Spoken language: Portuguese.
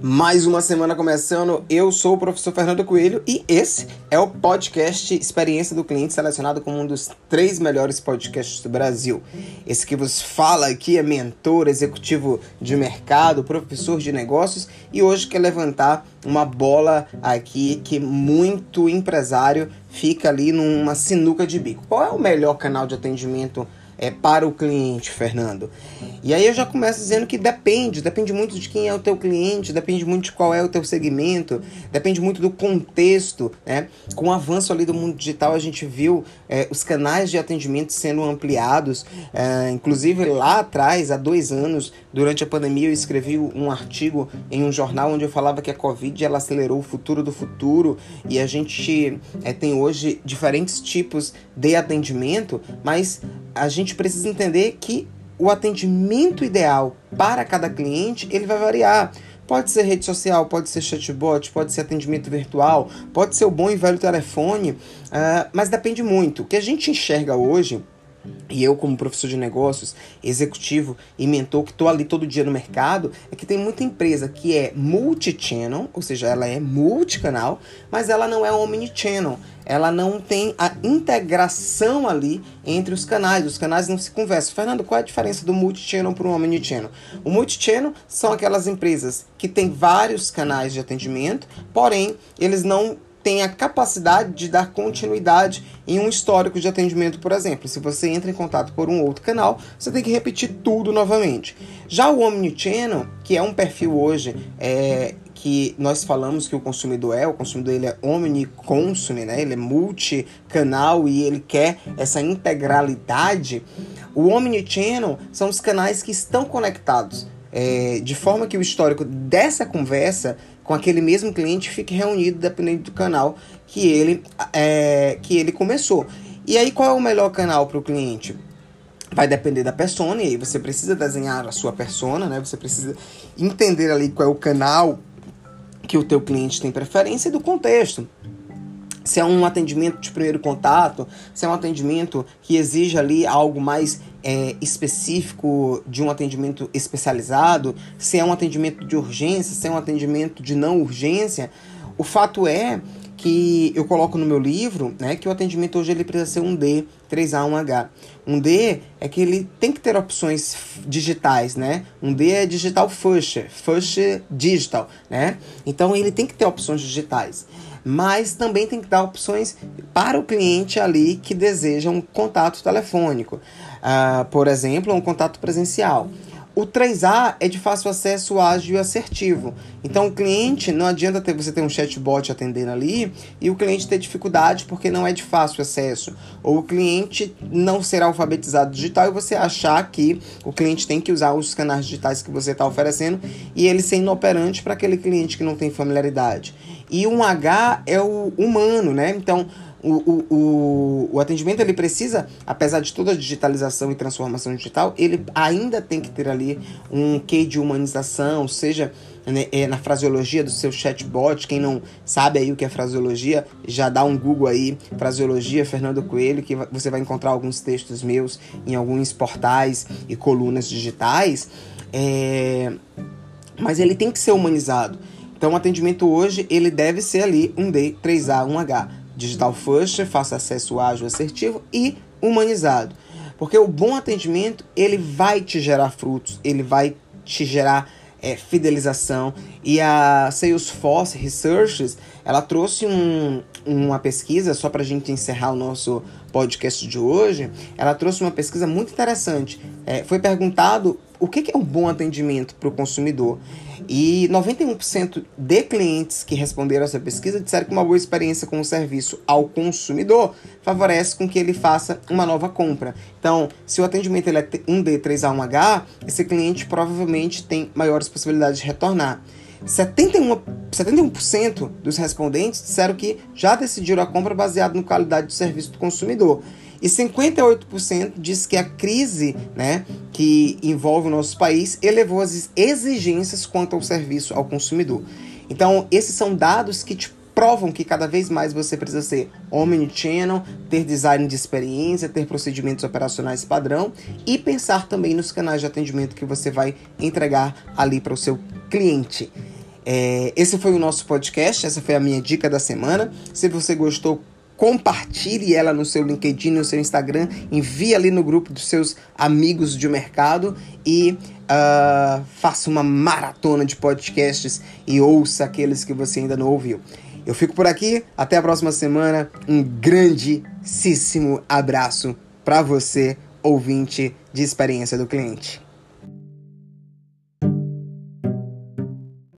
Mais uma semana começando, eu sou o professor Fernando Coelho e esse é o podcast Experiência do Cliente, selecionado como um dos três melhores podcasts do Brasil. Esse que vos fala aqui é mentor, executivo de mercado, professor de negócios e hoje quer levantar uma bola aqui que muito empresário fica ali numa sinuca de bico. Qual é o melhor canal de atendimento é, para o cliente, Fernando? E aí eu já começo dizendo que depende, depende muito de quem é o teu cliente, depende muito de qual é o teu segmento, depende muito do contexto, né? Com o avanço ali do mundo digital, a gente viu é, os canais de atendimento sendo ampliados, é, inclusive lá atrás, há dois anos, durante a pandemia, eu escrevi um artigo em um jornal onde eu falava que a Covid ela acelerou o futuro do futuro e a gente é, tem hoje diferentes tipos de atendimento, mas a gente precisa entender que o atendimento ideal para cada cliente ele vai variar. Pode ser rede social, pode ser chatbot, pode ser atendimento virtual, pode ser o bom e velho telefone, uh, mas depende muito. O que a gente enxerga hoje e eu, como professor de negócios, executivo e mentor que estou ali todo dia no mercado, é que tem muita empresa que é multi-channel, ou seja, ela é multicanal, mas ela não é omnichannel. Ela não tem a integração ali entre os canais. Os canais não se conversam. Fernando, qual é a diferença do multi-channel para o omnichannel? O multi-channel são aquelas empresas que têm vários canais de atendimento, porém, eles não tem a capacidade de dar continuidade em um histórico de atendimento, por exemplo. Se você entra em contato por um outro canal, você tem que repetir tudo novamente. Já o Omnichannel, que é um perfil hoje é, que nós falamos que o consumidor é, o consumidor ele é omniconsuming, né? ele é multicanal e ele quer essa integralidade. O Omnichannel são os canais que estão conectados. É, de forma que o histórico dessa conversa com aquele mesmo cliente fique reunido dependendo do canal que ele, é, que ele começou. E aí, qual é o melhor canal para o cliente? Vai depender da persona, e aí você precisa desenhar a sua persona, né? Você precisa entender ali qual é o canal que o teu cliente tem preferência e do contexto se é um atendimento de primeiro contato, se é um atendimento que exige ali algo mais é, específico de um atendimento especializado, se é um atendimento de urgência, se é um atendimento de não urgência. O fato é que eu coloco no meu livro, né, que o atendimento hoje ele precisa ser um D, 3A, 1H. Um D é que ele tem que ter opções digitais, né? Um D é digital first, first digital, né? Então ele tem que ter opções digitais mas também tem que dar opções para o cliente ali que deseja um contato telefônico. Uh, por exemplo, um contato presencial. O 3A é de fácil acesso, ágil e assertivo. Então, o cliente, não adianta ter, você ter um chatbot atendendo ali e o cliente ter dificuldade porque não é de fácil acesso. Ou o cliente não ser alfabetizado digital e você achar que o cliente tem que usar os canais digitais que você está oferecendo e ele ser inoperante para aquele cliente que não tem familiaridade. E um H é o humano, né? Então, o, o, o, atendimento ele precisa, apesar de toda a digitalização e transformação digital, ele ainda tem que ter ali um quê de humanização, seja né, é, na fraseologia do seu chatbot. Quem não sabe aí o que é fraseologia, já dá um Google aí, fraseologia Fernando Coelho, que você vai encontrar alguns textos meus em alguns portais e colunas digitais. É... Mas ele tem que ser humanizado. Então, o atendimento hoje ele deve ser ali um D, 3A, 1H. Digital First, faça acesso ágil, assertivo e humanizado. Porque o bom atendimento ele vai te gerar frutos, ele vai te gerar é, fidelização. E a Salesforce Research ela trouxe um, uma pesquisa, só para a gente encerrar o nosso podcast de hoje, ela trouxe uma pesquisa muito interessante. É, foi perguntado o que, é um bom atendimento para o consumidor. E 91% de clientes que responderam essa pesquisa disseram que uma boa experiência com o serviço ao consumidor favorece com que ele faça uma nova compra. Então, se o atendimento é 1D, 3A, 1H, esse cliente provavelmente tem maiores possibilidades de retornar. 71%, 71 dos respondentes disseram que já decidiram a compra baseado na qualidade do serviço do consumidor. E 58% diz que a crise né, que envolve o nosso país elevou as exigências quanto ao serviço ao consumidor. Então, esses são dados que te provam que cada vez mais você precisa ser omnichannel, ter design de experiência, ter procedimentos operacionais padrão e pensar também nos canais de atendimento que você vai entregar ali para o seu cliente. É, esse foi o nosso podcast, essa foi a minha dica da semana. Se você gostou, compartilhe ela no seu LinkedIn, no seu Instagram, envie ali no grupo dos seus amigos de mercado e uh, faça uma maratona de podcasts e ouça aqueles que você ainda não ouviu. Eu fico por aqui, até a próxima semana. Um grandíssimo abraço para você, ouvinte de experiência do cliente.